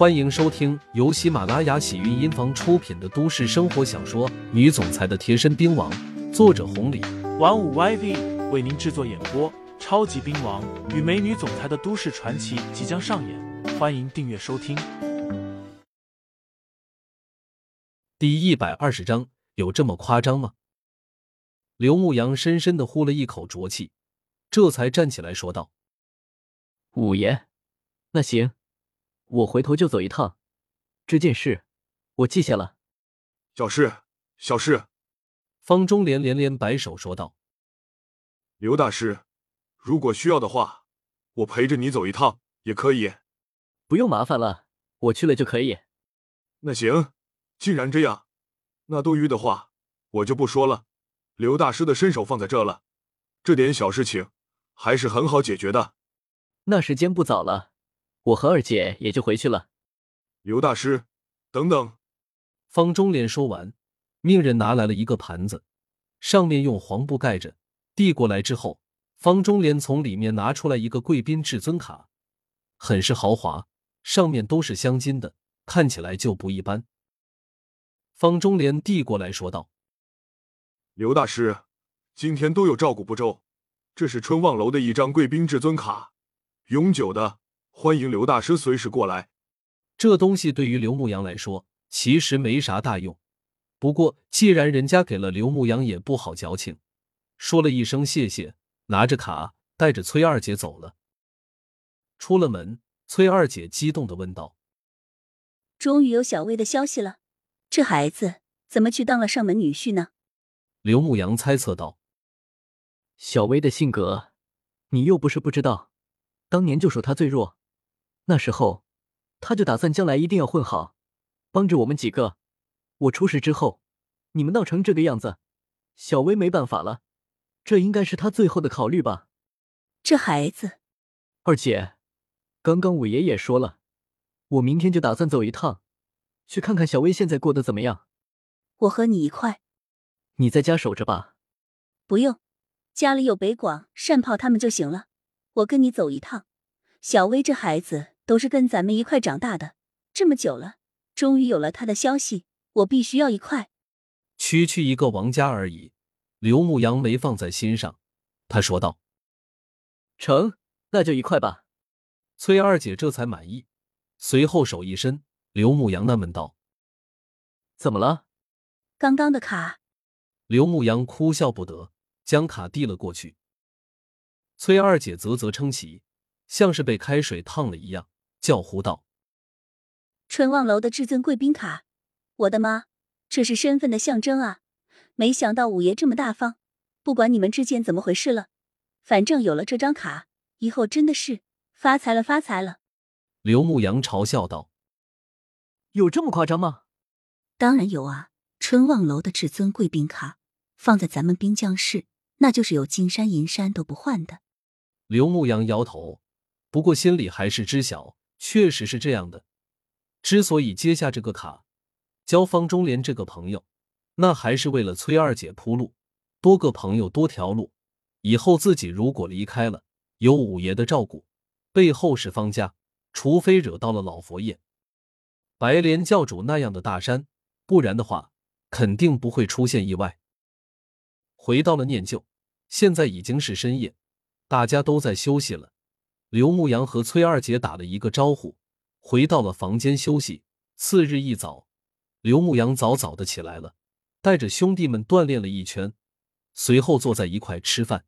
欢迎收听由喜马拉雅喜韵音房出品的都市生活小说《女总裁的贴身兵王》，作者红礼，玩五 YV 为您制作演播。超级兵王与美女总裁的都市传奇即将上演，欢迎订阅收听。第一百二十章，有这么夸张吗？刘牧阳深深的呼了一口浊气，这才站起来说道：“五爷，那行。”我回头就走一趟，这件事我记下了。小事，小事。方中莲连连摆手说道：“刘大师，如果需要的话，我陪着你走一趟也可以。不用麻烦了，我去了就可以。那行，既然这样，那多余的话我就不说了。刘大师的身手放在这了，这点小事情还是很好解决的。那时间不早了。”我和二姐也就回去了。刘大师，等等。方中莲说完，命人拿来了一个盘子，上面用黄布盖着，递过来之后，方中莲从里面拿出来一个贵宾至尊卡，很是豪华，上面都是镶金的，看起来就不一般。方中莲递过来说道：“刘大师，今天都有照顾不周，这是春望楼的一张贵宾至尊卡，永久的。”欢迎刘大师随时过来。这东西对于刘牧阳来说其实没啥大用，不过既然人家给了刘牧阳，也不好矫情，说了一声谢谢，拿着卡带着崔二姐走了。出了门，崔二姐激动的问道：“终于有小薇的消息了，这孩子怎么去当了上门女婿呢？”刘牧阳猜测道：“小薇的性格，你又不是不知道，当年就属她最弱。”那时候，他就打算将来一定要混好，帮着我们几个。我出事之后，你们闹成这个样子，小薇没办法了。这应该是他最后的考虑吧。这孩子，二姐，刚刚五爷也说了，我明天就打算走一趟，去看看小薇现在过得怎么样。我和你一块。你在家守着吧。不用，家里有北广、善炮他们就行了。我跟你走一趟。小薇这孩子。都是跟咱们一块长大的，这么久了，终于有了他的消息，我必须要一块。区区一个王家而已，刘牧阳没放在心上，他说道：“成，那就一块吧。”崔二姐这才满意，随后手一伸，刘牧阳纳闷道：“怎么了？”刚刚的卡。刘牧阳哭笑不得，将卡递了过去。崔二姐啧啧称奇，像是被开水烫了一样。叫呼道：“春望楼的至尊贵宾卡，我的妈，这是身份的象征啊！没想到五爷这么大方，不管你们之间怎么回事了，反正有了这张卡，以后真的是发财了，发财了。”刘牧阳嘲笑道：“有这么夸张吗？”“当然有啊！春望楼的至尊贵宾卡，放在咱们滨江市，那就是有金山银山都不换的。”刘牧阳摇头，不过心里还是知晓。确实是这样的。之所以接下这个卡，交方中莲这个朋友，那还是为了崔二姐铺路，多个朋友多条路。以后自己如果离开了，有五爷的照顾，背后是方家，除非惹到了老佛爷、白莲教主那样的大山，不然的话，肯定不会出现意外。回到了念旧，现在已经是深夜，大家都在休息了。刘牧阳和崔二姐打了一个招呼，回到了房间休息。次日一早，刘牧阳早早的起来了，带着兄弟们锻炼了一圈，随后坐在一块吃饭。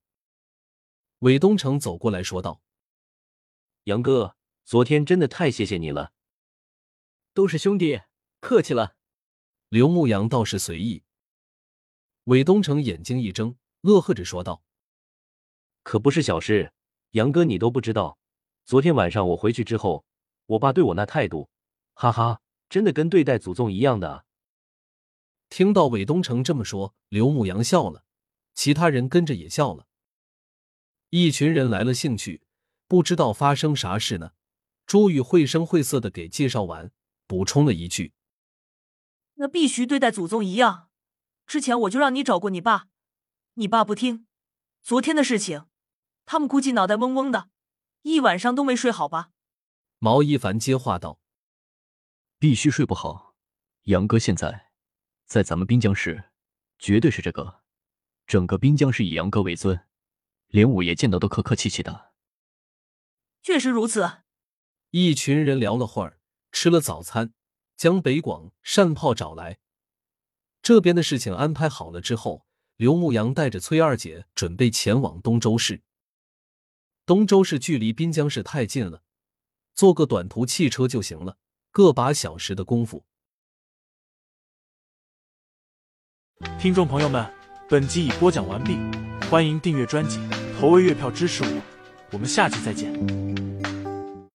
韦东城走过来说道：“杨哥，昨天真的太谢谢你了。”都是兄弟，客气了。刘牧阳倒是随意。韦东城眼睛一睁，乐呵着说道：“可不是小事。”杨哥，你都不知道，昨天晚上我回去之后，我爸对我那态度，哈哈，真的跟对待祖宗一样的。啊听到韦东城这么说，刘牧阳笑了，其他人跟着也笑了。一群人来了兴趣，不知道发生啥事呢。朱宇绘声绘色的给介绍完，补充了一句：“那必须对待祖宗一样。之前我就让你找过你爸，你爸不听。昨天的事情。”他们估计脑袋嗡嗡的，一晚上都没睡好吧？毛一凡接话道：“必须睡不好。杨哥现在在咱们滨江市，绝对是这个，整个滨江市以杨哥为尊，连五爷见到都客客气气的。确实如此。一群人聊了会儿，吃了早餐，将北广善炮找来。这边的事情安排好了之后，刘牧阳带着崔二姐准备前往东州市。东州市距离滨江市太近了，坐个短途汽车就行了，个把小时的功夫。听众朋友们，本集已播讲完毕，欢迎订阅专辑，投喂月票支持我，我们下集再见。